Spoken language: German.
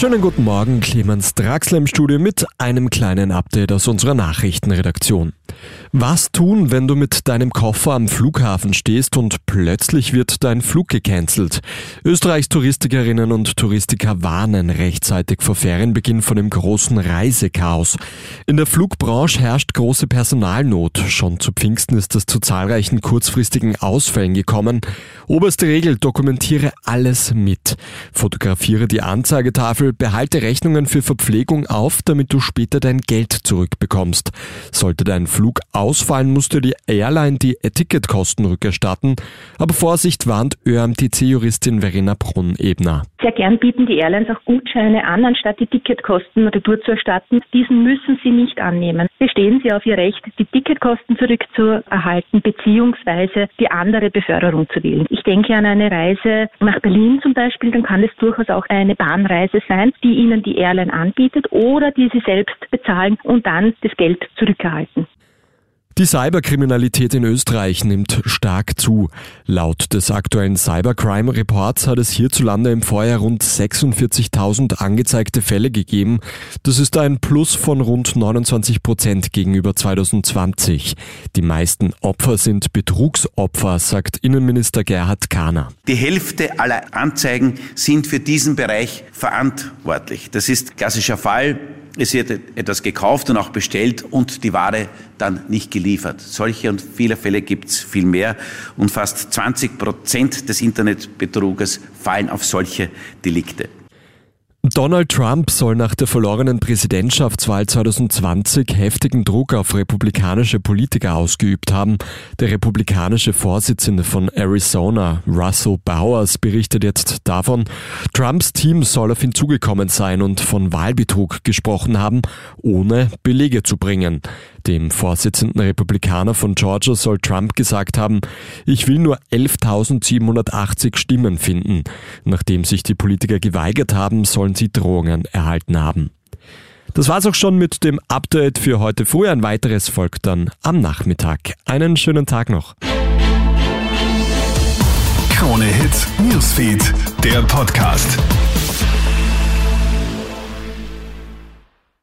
Schönen guten Morgen, Clemens Draxler im Studio mit einem kleinen Update aus unserer Nachrichtenredaktion. Was tun, wenn du mit deinem Koffer am Flughafen stehst und plötzlich wird dein Flug gecancelt? Österreichs Touristikerinnen und Touristiker warnen rechtzeitig vor Ferienbeginn von dem großen Reisechaos. In der Flugbranche herrscht große Personalnot. Schon zu Pfingsten ist es zu zahlreichen kurzfristigen Ausfällen gekommen. Oberste Regel, dokumentiere alles mit. Fotografiere die Anzeigetafel, behalte Rechnungen für Verpflegung auf, damit du später dein Geld zurückbekommst. Sollte dein Flug ausfallen, musste die Airline die Ticketkosten rückerstatten. Aber Vorsicht warnt ÖMTC-Juristin Verena Brunn-Ebner. Sehr gern bieten die Airlines auch Gutscheine an, anstatt die Ticketkosten retour zu erstatten. Diesen müssen sie nicht annehmen. Bestehen sie auf ihr Recht, die Ticketkosten zurückzuerhalten bzw. die andere Beförderung zu wählen. Ich denke an eine Reise nach Berlin zum Beispiel, dann kann es durchaus auch eine Bahnreise sein, die ihnen die Airline anbietet oder die sie selbst bezahlen und dann das Geld zurückerhalten. Die Cyberkriminalität in Österreich nimmt stark zu. Laut des aktuellen Cybercrime Reports hat es hierzulande im Vorjahr rund 46.000 angezeigte Fälle gegeben. Das ist ein Plus von rund 29 Prozent gegenüber 2020. Die meisten Opfer sind Betrugsopfer, sagt Innenminister Gerhard Kahner. Die Hälfte aller Anzeigen sind für diesen Bereich verantwortlich. Das ist klassischer Fall es wird etwas gekauft und auch bestellt und die Ware dann nicht geliefert. Solche und viele Fälle gibt es viel mehr und fast 20 Prozent des Internetbetruges fallen auf solche Delikte. Donald Trump soll nach der verlorenen Präsidentschaftswahl 2020 heftigen Druck auf republikanische Politiker ausgeübt haben. Der republikanische Vorsitzende von Arizona, Russell Bowers, berichtet jetzt davon, Trumps Team soll auf ihn zugekommen sein und von Wahlbetrug gesprochen haben, ohne Belege zu bringen. Dem Vorsitzenden Republikaner von Georgia soll Trump gesagt haben, ich will nur 11.780 Stimmen finden. Nachdem sich die Politiker geweigert haben, sollen sie Drohungen erhalten haben. Das war's auch schon mit dem Update für heute früh. Ein weiteres folgt dann am Nachmittag. Einen schönen Tag noch. Krone Hits, Newsfeed, der Podcast.